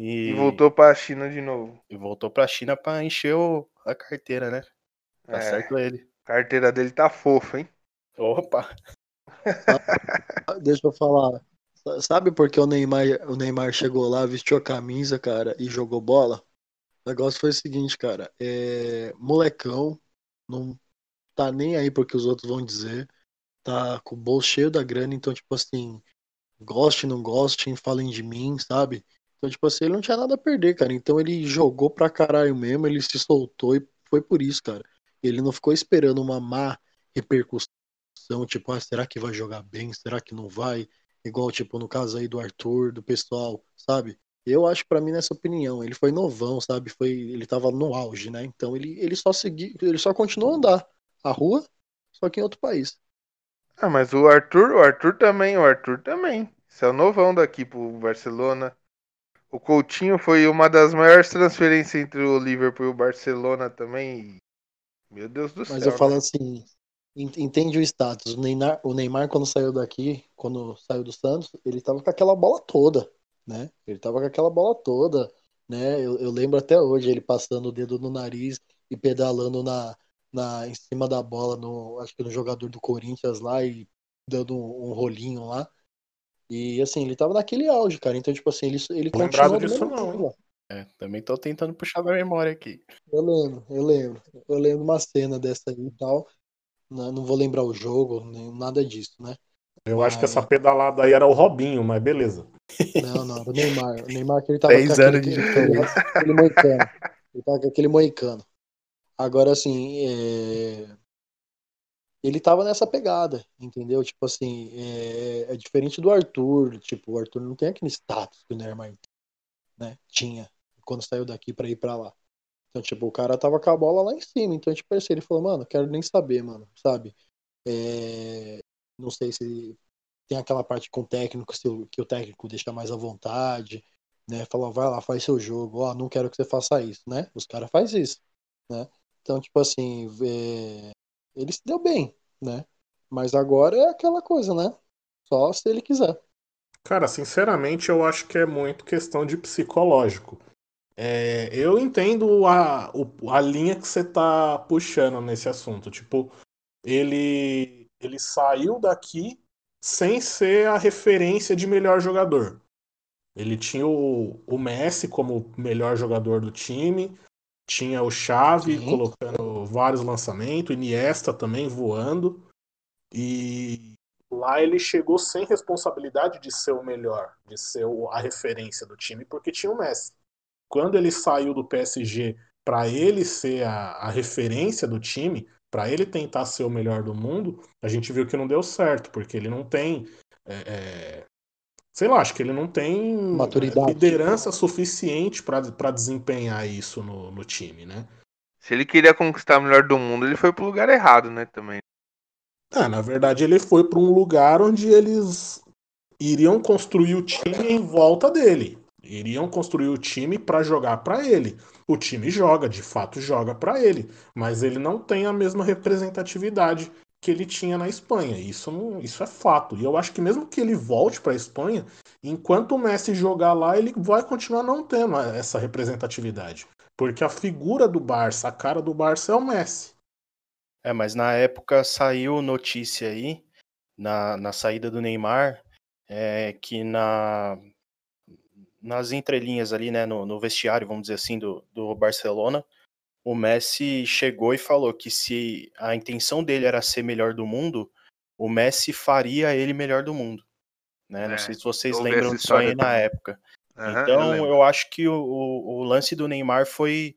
E, e voltou para a China de novo. E voltou para a China para encher o... a carteira, né? Tá é, certo ele. A carteira dele tá fofa, hein? Opa! Deixa eu falar. Sabe por que o Neymar, o Neymar chegou lá, vestiu a camisa, cara, e jogou bola? O negócio foi o seguinte, cara. É... Molecão, não tá nem aí porque os outros vão dizer. Tá com o bolso cheio da grana, então, tipo assim, goste, não goste, falem de mim, sabe? Então, tipo assim, ele não tinha nada a perder, cara. Então ele jogou pra caralho mesmo, ele se soltou e foi por isso, cara. Ele não ficou esperando uma má repercussão, tipo, ah, será que vai jogar bem? Será que não vai? Igual, tipo, no caso aí do Arthur, do pessoal, sabe? Eu acho para mim nessa opinião, ele foi novão, sabe? Foi, ele tava no auge, né? Então ele, ele só seguiu, ele só continuou a andar a rua, só que em outro país. Ah, mas o Arthur, o Arthur também, o Arthur também. Esse é o novão daqui pro Barcelona. O Coutinho foi uma das maiores transferências entre o Liverpool e o Barcelona também. Meu Deus do Mas céu. Mas eu falo né? assim, entende o status. O Neymar, o Neymar, quando saiu daqui, quando saiu do Santos, ele tava com aquela bola toda, né? Ele tava com aquela bola toda, né? Eu, eu lembro até hoje ele passando o dedo no nariz e pedalando na, na, em cima da bola, no, acho que no jogador do Corinthians lá e dando um, um rolinho lá. E assim, ele tava naquele auge, cara. Então, tipo assim, ele, ele continua. disso não, hein? É, também tô tentando puxar da memória aqui. Eu lembro, eu lembro. Eu lembro uma cena dessa aí e tal. Não, não vou lembrar o jogo, nem nada disso, né? Eu mas... acho que essa pedalada aí era o Robinho, mas beleza. Não, não, era o Neymar. O Neymar que ele tava com aquele, de aquele, aquele moicano. Ele tava com aquele moicano. Agora, assim, é... ele tava nessa pegada, entendeu? Tipo assim, é... é, diferente do Arthur. Tipo, o Arthur não tem aquele status que o Neymar né? tinha quando saiu daqui para ir para lá. Então, tipo, o cara tava com a bola lá em cima. Então, tipo assim, ele falou, mano, quero nem saber, mano, sabe? É... Não sei se tem aquela parte com o técnico, que o técnico deixa mais à vontade, né? Fala, vai lá, faz seu jogo, ó, não quero que você faça isso, né? Os caras fazem isso, né? Então, tipo assim, é... ele se deu bem, né? Mas agora é aquela coisa, né? Só se ele quiser. Cara, sinceramente, eu acho que é muito questão de psicológico. É, eu entendo a, a linha que você tá puxando nesse assunto. Tipo, ele, ele saiu daqui sem ser a referência de melhor jogador. Ele tinha o, o Messi como melhor jogador do time, tinha o Xavi Sim. colocando vários lançamentos, Iniesta também voando. E lá ele chegou sem responsabilidade de ser o melhor, de ser a referência do time, porque tinha o Messi. Quando ele saiu do PSG para ele ser a, a referência do time, para ele tentar ser o melhor do mundo, a gente viu que não deu certo, porque ele não tem é, é sei lá, acho que ele não tem Maturidade. liderança suficiente para desempenhar isso no, no time, né? Se ele queria conquistar o melhor do mundo, ele foi pro lugar errado, né, também. Ah, na verdade, ele foi para um lugar onde eles iriam construir o time em volta dele. Iriam construir o time para jogar para ele. O time joga, de fato joga para ele, mas ele não tem a mesma representatividade que ele tinha na Espanha. Isso, isso é fato. E eu acho que mesmo que ele volte para a Espanha, enquanto o Messi jogar lá, ele vai continuar não tendo essa representatividade. Porque a figura do Barça, a cara do Barça é o Messi. É, mas na época saiu notícia aí, na, na saída do Neymar, é, que na, nas entrelinhas ali, né, no, no vestiário, vamos dizer assim, do, do Barcelona, o Messi chegou e falou que se a intenção dele era ser melhor do mundo, o Messi faria ele melhor do mundo. Né? É, Não sei se vocês lembram disso aí na época. Uhum, então, eu, eu, acho que o, o, lance do Neymar foi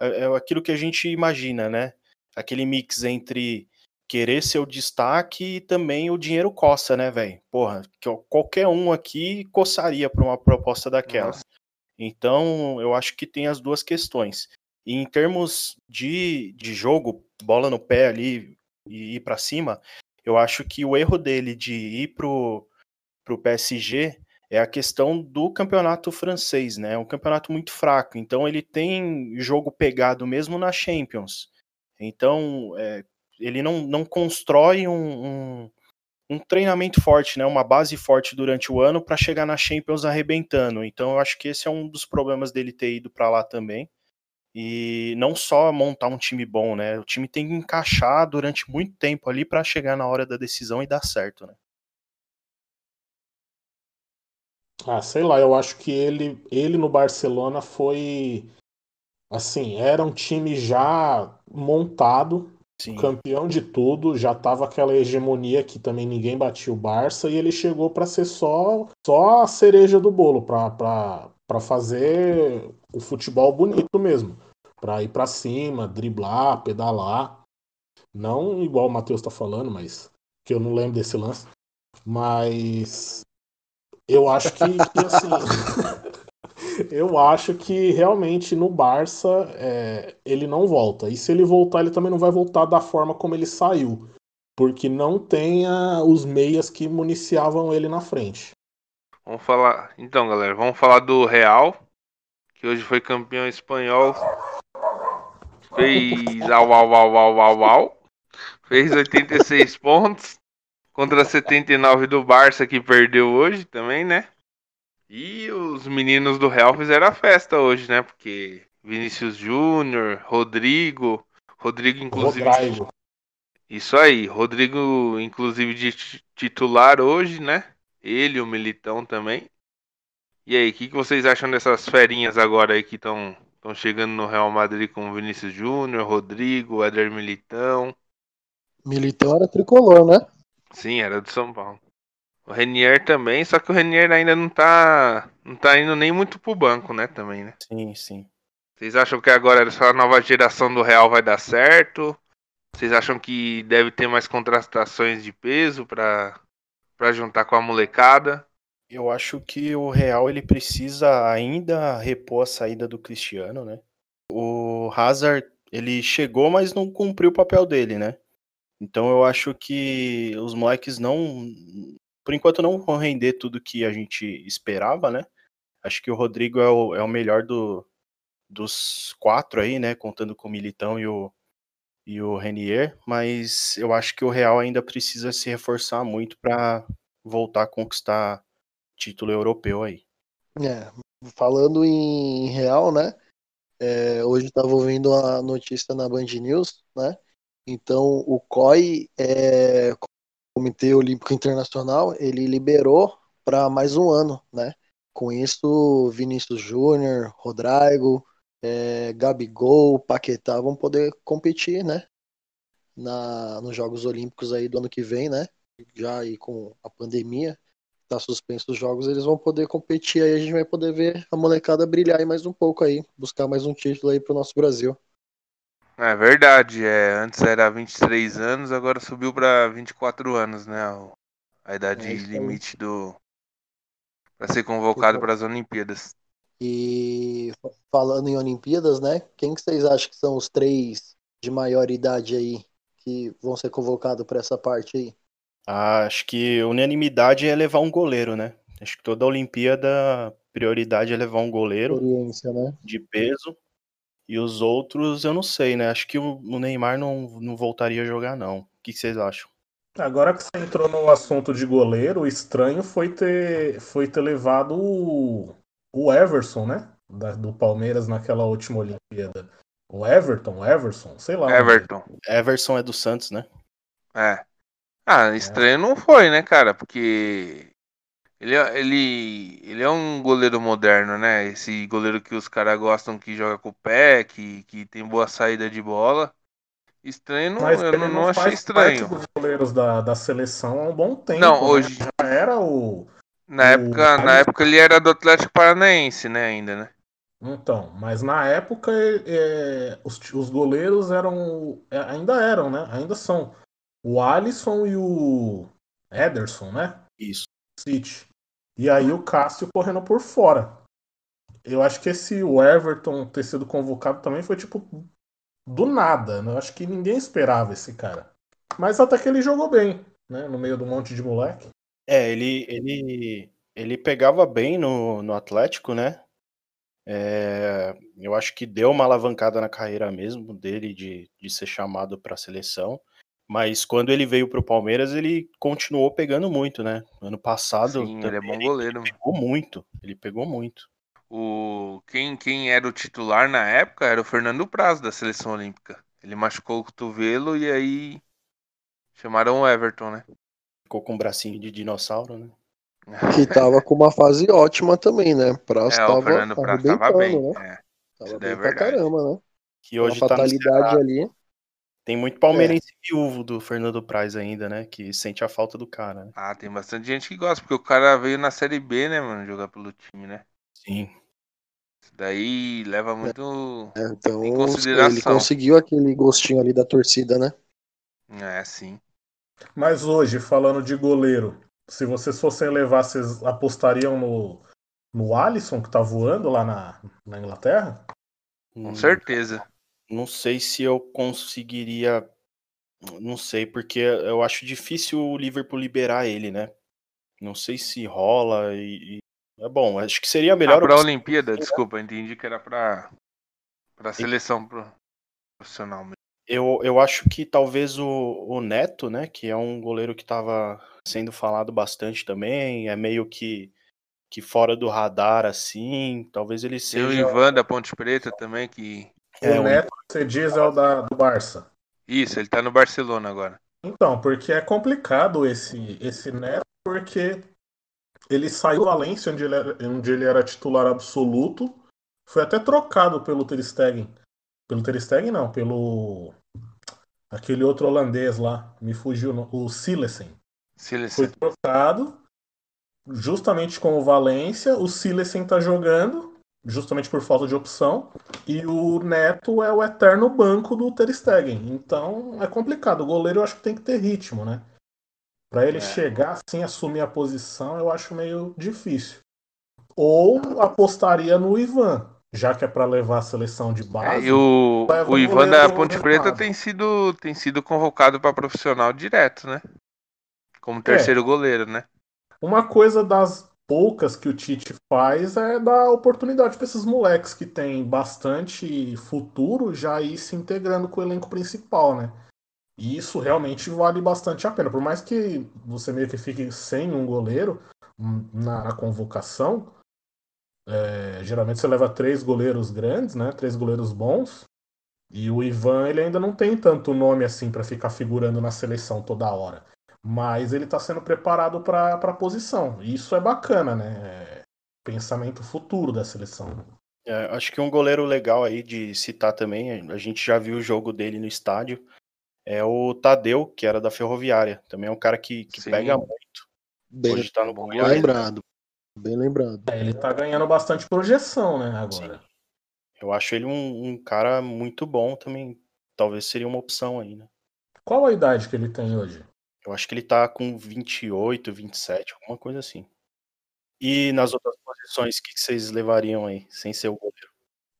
é, é aquilo que a gente imagina, né? Aquele mix entre querer ser o destaque e também o dinheiro coça, né, velho? Porra, qualquer um aqui coçaria para uma proposta daquela. Nossa. Então, eu acho que tem as duas questões. E em termos de, de jogo, bola no pé ali e ir para cima, eu acho que o erro dele de ir pro, pro PSG é a questão do campeonato francês, né? É um campeonato muito fraco. Então ele tem jogo pegado mesmo na Champions. Então é, ele não, não constrói um, um, um, treinamento forte, né? Uma base forte durante o ano para chegar na Champions arrebentando. Então eu acho que esse é um dos problemas dele ter ido para lá também. E não só montar um time bom, né? O time tem que encaixar durante muito tempo ali para chegar na hora da decisão e dar certo, né? Ah, sei lá, eu acho que ele, ele no Barcelona foi assim, era um time já montado, Sim. campeão de tudo, já tava aquela hegemonia que também ninguém batia o Barça e ele chegou para ser só só a cereja do bolo, para fazer o futebol bonito mesmo para ir para cima, driblar, pedalar. Não igual o Matheus está falando, mas que eu não lembro desse lance. Mas eu acho que, que assim. eu acho que realmente no Barça é, ele não volta. E se ele voltar, ele também não vai voltar da forma como ele saiu. Porque não tem os meias que municiavam ele na frente. Vamos falar. Então, galera, vamos falar do Real, que hoje foi campeão espanhol Fez au, au, au, au, au, au. Fez 86 pontos. Contra 79 do Barça que perdeu hoje também, né? E os meninos do Real fizeram a festa hoje, né? Porque Vinícius Júnior, Rodrigo, Rodrigo inclusive. Rodrigo. Isso aí, Rodrigo inclusive de titular hoje, né? Ele, o Militão também. E aí, o que, que vocês acham dessas ferinhas agora aí que estão Estão chegando no Real Madrid com Vinícius Júnior, Rodrigo, Éder Militão. Militão era tricolor, né? Sim, era do São Paulo. O Renier também, só que o Renier ainda não tá, não tá indo nem muito pro banco, né, também, né? Sim, sim. Vocês acham que agora essa nova geração do Real vai dar certo? Vocês acham que deve ter mais contratações de peso para para juntar com a molecada? Eu acho que o Real ele precisa ainda repor a saída do Cristiano, né? O Hazard ele chegou, mas não cumpriu o papel dele, né? Então eu acho que os moleques não, por enquanto não vão render tudo que a gente esperava, né? Acho que o Rodrigo é o, é o melhor do, dos quatro aí, né? Contando com o Militão e o, e o Renier, mas eu acho que o Real ainda precisa se reforçar muito para voltar a conquistar título europeu aí. É, falando em Real, né? É, hoje estava ouvindo a notícia na Band News, né? Então o COI, é, Comitê Olímpico Internacional, ele liberou para mais um ano, né? Com isso, Vinícius Júnior, Rodrigo, é, Gabigol, Paquetá vão poder competir, né? Na, nos Jogos Olímpicos aí do ano que vem, né? Já aí com a pandemia, tá suspenso os jogos, eles vão poder competir aí, a gente vai poder ver a molecada brilhar aí mais um pouco aí, buscar mais um título aí pro nosso Brasil. É verdade, é, antes era 23 anos, agora subiu para 24 anos, né? A idade é limite do para ser convocado para as Olimpíadas. E falando em Olimpíadas, né? Quem que vocês acham que são os três de maior idade aí que vão ser convocados para essa parte aí? Ah, acho que unanimidade é levar um goleiro, né? Acho que toda Olimpíada prioridade é levar um goleiro Experiência, né? de peso. E os outros eu não sei, né? Acho que o Neymar não, não voltaria a jogar, não. O que vocês acham? Agora que você entrou no assunto de goleiro, o estranho foi ter, foi ter levado o, o Everson, né? Da, do Palmeiras naquela última Olimpíada. O Everton, Everson, sei lá. Everton. Everson é do Santos, né? É. Ah, estranho é. não foi, né, cara? Porque ele, é, ele, ele é um goleiro moderno, né? Esse goleiro que os caras gostam que joga com o pé, que, que tem boa saída de bola. Estranho, não, Mas eu não, não achei estranho. Parte dos goleiros da, da seleção há um bom tempo. Não, né? hoje. Já era o na época, na época ele era do Atlético Paranaense, né, ainda, né? Então, mas na época é, os, os goleiros eram. É, ainda eram, né? Ainda são. O Alisson e o Ederson, né? Isso. City. E aí o Cássio correndo por fora. Eu acho que esse o Everton ter sido convocado também foi tipo do nada. Né? Eu acho que ninguém esperava esse cara. Mas até que ele jogou bem, né? No meio do monte de moleque. É, ele, ele, ele pegava bem no, no Atlético, né? É, eu acho que deu uma alavancada na carreira mesmo dele de, de ser chamado para a seleção. Mas quando ele veio para o Palmeiras, ele continuou pegando muito, né? Ano passado. Sim, ele é bom goleiro. Ele pegou muito. Ele pegou muito. O, quem, quem era o titular na época era o Fernando Praz, da seleção olímpica. Ele machucou o cotovelo e aí chamaram o Everton, né? Ficou com um bracinho de dinossauro, né? Que tava com uma fase ótima também, né? Prazo é, tava, o Fernando Prazo tava bem. Né? É, tava bem é pra caramba, né? Que hoje uma fatalidade tá ali. Tem muito palmeirense é. viúvo do Fernando Praz ainda, né? Que sente a falta do cara. Né? Ah, tem bastante gente que gosta, porque o cara veio na Série B, né, mano? Jogar pelo time, né? Sim. Isso daí leva muito é, então, em consideração. Ele conseguiu aquele gostinho ali da torcida, né? É, sim. Mas hoje, falando de goleiro, se vocês fossem levar, vocês apostariam no, no Alisson que tá voando lá na, na Inglaterra? Com certeza. Não sei se eu conseguiria. Não sei, porque eu acho difícil o Liverpool liberar ele, né? Não sei se rola e. É bom, acho que seria melhor. Ah, pra Olimpíada, desculpa, entendi que era pra, pra seleção profissional mesmo. Eu, eu acho que talvez o, o Neto, né, que é um goleiro que estava sendo falado bastante também, é meio que, que fora do radar, assim, talvez ele seja... E o Ivan da Ponte Preta também, que... É, o Neto, você diz, é o da, do Barça. Isso, ele tá no Barcelona agora. Então, porque é complicado esse, esse Neto, porque ele saiu do Valência, onde ele, era, onde ele era titular absoluto, foi até trocado pelo Ter Stegen. Pelo Ter Stegen, não, pelo. Aquele outro holandês lá, me fugiu, o Silesen. Silesen. Foi trocado justamente com o Valência. O Silesen tá jogando justamente por falta de opção. E o Neto é o eterno banco do Ter Stegen. Então é complicado. O goleiro eu acho que tem que ter ritmo, né? Para ele é. chegar assim, assumir a posição, eu acho meio difícil. Ou apostaria no Ivan, já que é para levar a seleção de base. É, e o, o Ivan da Ponte Preta tem sido, tem sido convocado para profissional direto, né? Como terceiro é. goleiro, né? Uma coisa das poucas que o Tite faz é dar oportunidade para esses moleques que têm bastante futuro já ir se integrando com o elenco principal, né? E isso realmente vale bastante a pena. Por mais que você meio que fique sem um goleiro na, convocação, é, geralmente você leva três goleiros grandes, né? Três goleiros bons. E o Ivan ele ainda não tem tanto nome assim para ficar figurando na seleção toda hora mas ele está sendo preparado para a posição. E isso é bacana, né? É pensamento futuro da seleção. É, acho que um goleiro legal aí de citar também, a gente já viu o jogo dele no estádio, é o Tadeu, que era da Ferroviária. Também é um cara que, que pega muito. Bem, Hoje tá no bem lembrado. Bem lembrado. É, ele tá ganhando bastante projeção, né, agora. Sim. Eu acho ele um, um, cara muito bom também. Talvez seria uma opção aí, né? Qual a idade que ele tem hoje? Eu acho que ele tá com 28, 27, alguma coisa assim. E nas outras posições, o que vocês levariam aí, sem ser o goleiro?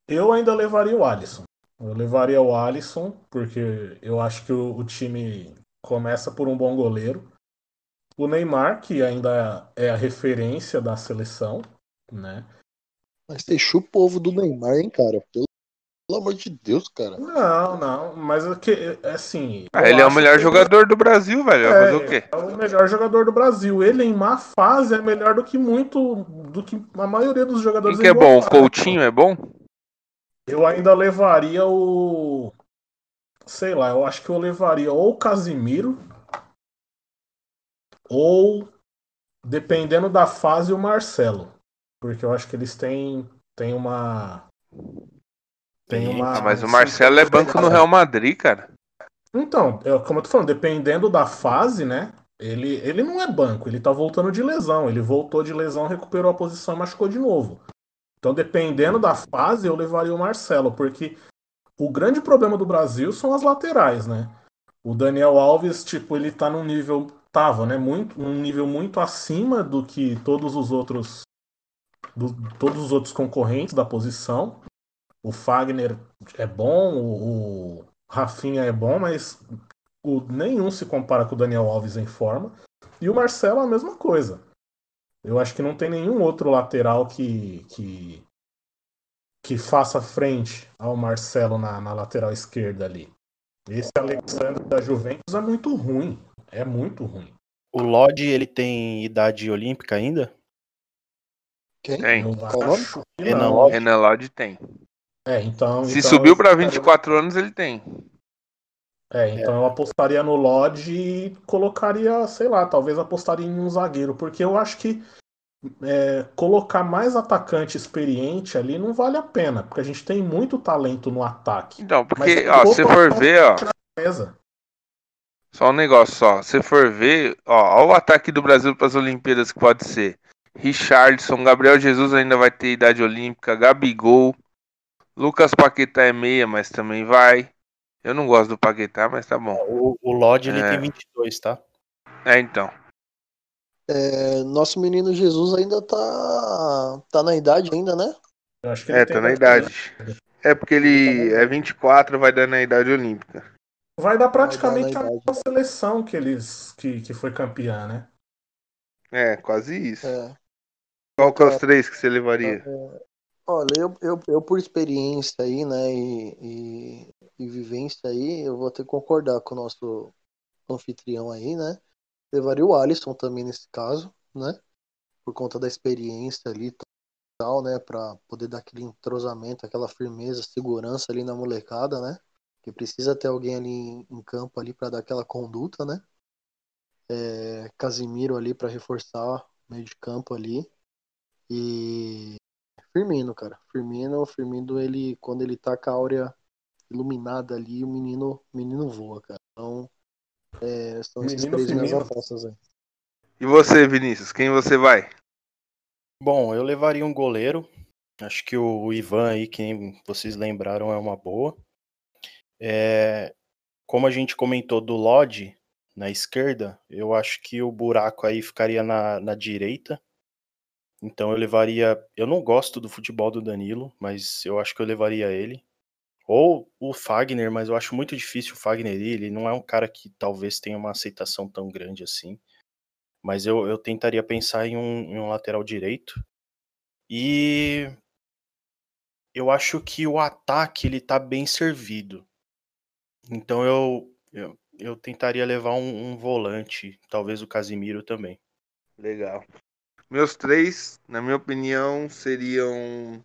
Eu ainda levaria o Alisson. Eu levaria o Alisson, porque eu acho que o, o time começa por um bom goleiro. O Neymar, que ainda é a referência da seleção, né? Mas deixa o povo do Neymar, hein, cara? Pelo pelo amor de Deus, cara. Não, não, mas é que, é assim. Ah, ele é o melhor jogador ele... do Brasil, velho. É, o quê? É o melhor jogador do Brasil. Ele em má fase é melhor do que muito. do que a maioria dos jogadores. Quem que é bom? O Coutinho é bom? Eu ainda levaria o. Sei lá, eu acho que eu levaria ou o Casimiro. Ou, dependendo da fase, o Marcelo. Porque eu acho que eles têm, têm uma tem uma. Ah, mas o Marcelo é banco no Real Madrid, cara. Então, eu, como eu tô falando, dependendo da fase, né? Ele, ele não é banco, ele tá voltando de lesão. Ele voltou de lesão, recuperou a posição e machucou de novo. Então, dependendo da fase, eu levaria o Marcelo, porque o grande problema do Brasil são as laterais, né? O Daniel Alves, tipo, ele tá num nível. Tava, né? Muito, num nível muito acima do que todos os outros. Do, todos os outros concorrentes da posição. O Fagner é bom, o, o Rafinha é bom, mas o, nenhum se compara com o Daniel Alves em forma. E o Marcelo é a mesma coisa. Eu acho que não tem nenhum outro lateral que, que, que faça frente ao Marcelo na, na lateral esquerda ali. Esse Alexandre da Juventus é muito ruim. É muito ruim. O Lodge, ele tem idade olímpica ainda? Quem? Tem. Renan Lodge. Renan Lodge tem. É, então. Se então subiu para 24 anos, ele tem. É, então é. eu apostaria no Lodge e colocaria, sei lá, talvez apostaria em um zagueiro, porque eu acho que é, colocar mais atacante experiente ali não vale a pena, porque a gente tem muito talento no ataque. Então, porque, ó, se for ver, ó. Só um negócio só. Se for ver, ó, ó o ataque do Brasil para as Olimpíadas que pode ser. Richardson, Gabriel Jesus ainda vai ter idade olímpica, Gabigol, Lucas Paquetá é meia, mas também vai. Eu não gosto do Paquetá, mas tá bom. O, o Lodge ele é. tem 22, tá? É, então. É, nosso menino Jesus ainda tá, tá na idade ainda, né? Eu acho que é, tá na idade. É porque ele é 24, vai dar na idade olímpica. Vai dar praticamente vai dar a mesma seleção que eles que, que foi campeã, né? É, quase isso. É. Qual que é os é. três que você levaria? Olha, eu, eu, eu por experiência aí, né, e, e, e, vivência aí, eu vou ter que concordar com o nosso anfitrião aí, né? Levaria o Alisson também nesse caso, né? Por conta da experiência ali e tal, né? Pra poder dar aquele entrosamento, aquela firmeza, segurança ali na molecada, né? Que precisa ter alguém ali em, em campo ali para dar aquela conduta, né? É, Casimiro ali para reforçar o meio de campo ali. E Firmino, cara. Firmino, Firmino, ele, quando ele tá com a áurea iluminada ali, o menino, menino voa, cara. Então, é, são esses três minhas apostas aí. E você, Vinícius, quem você vai? Bom, eu levaria um goleiro. Acho que o Ivan aí, que vocês lembraram, é uma boa. É, como a gente comentou do Lodge na esquerda, eu acho que o buraco aí ficaria na, na direita. Então eu levaria. Eu não gosto do futebol do Danilo, mas eu acho que eu levaria ele. Ou o Fagner, mas eu acho muito difícil o Fagner ir. Ele não é um cara que talvez tenha uma aceitação tão grande assim. Mas eu, eu tentaria pensar em um, em um lateral direito. E eu acho que o ataque ele tá bem servido. Então eu, eu, eu tentaria levar um, um volante, talvez o Casimiro também. Legal. Meus três, na minha opinião, seriam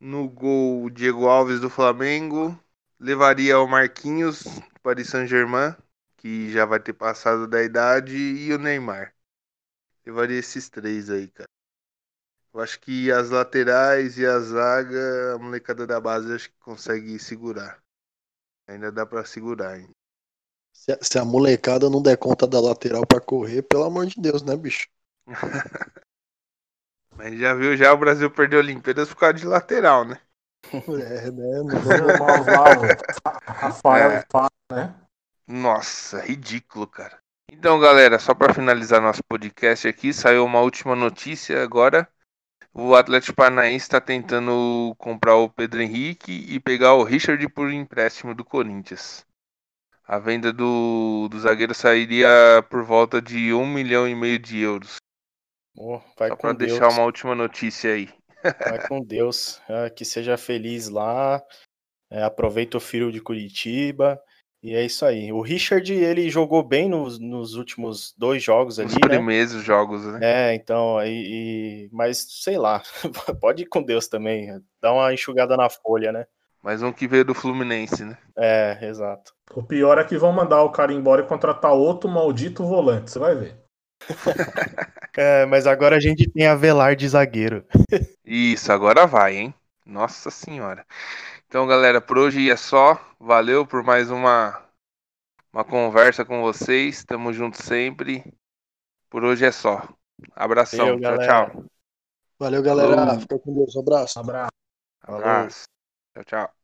no gol Diego Alves do Flamengo. Levaria o Marquinhos, Paris Saint-Germain, que já vai ter passado da idade, e o Neymar. Levaria esses três aí, cara. Eu acho que as laterais e a zaga, a molecada da base acho que consegue segurar. Ainda dá para segurar. Se, se, a molecada não der conta da lateral para correr, pelo amor de Deus, né, bicho? Mas já viu, já o Brasil perdeu Olimpíadas por causa de lateral, né? É, né? Rafael é. né? Nossa, ridículo, cara. Então, galera, só para finalizar nosso podcast aqui, saiu uma última notícia agora. O Atlético Paranaense está tentando comprar o Pedro Henrique e pegar o Richard por empréstimo do Corinthians. A venda do, do zagueiro sairia por volta de um milhão e meio de euros. Oh, vai Só para deixar uma última notícia aí. Vai com Deus. É, que seja feliz lá. É, aproveita o filho de Curitiba. E é isso aí. O Richard, ele jogou bem nos, nos últimos dois jogos ali, Os né? primeiros né? jogos, né? É, então, aí, mas sei lá, pode ir com Deus também. Dá uma enxugada na folha, né? Mais um que veio do Fluminense, né? É, exato. O pior é que vão mandar o cara embora e contratar outro maldito volante, você vai ver. é, mas agora a gente tem a Velar de zagueiro. Isso, agora vai, hein? Nossa senhora. Então, galera, por hoje é só. Valeu por mais uma, uma conversa com vocês. Tamo junto sempre. Por hoje é só. Abração. Valeu, tchau, tchau. Valeu, galera. Fica com Deus. Um abraço. abraço. Abraço. Tchau, tchau.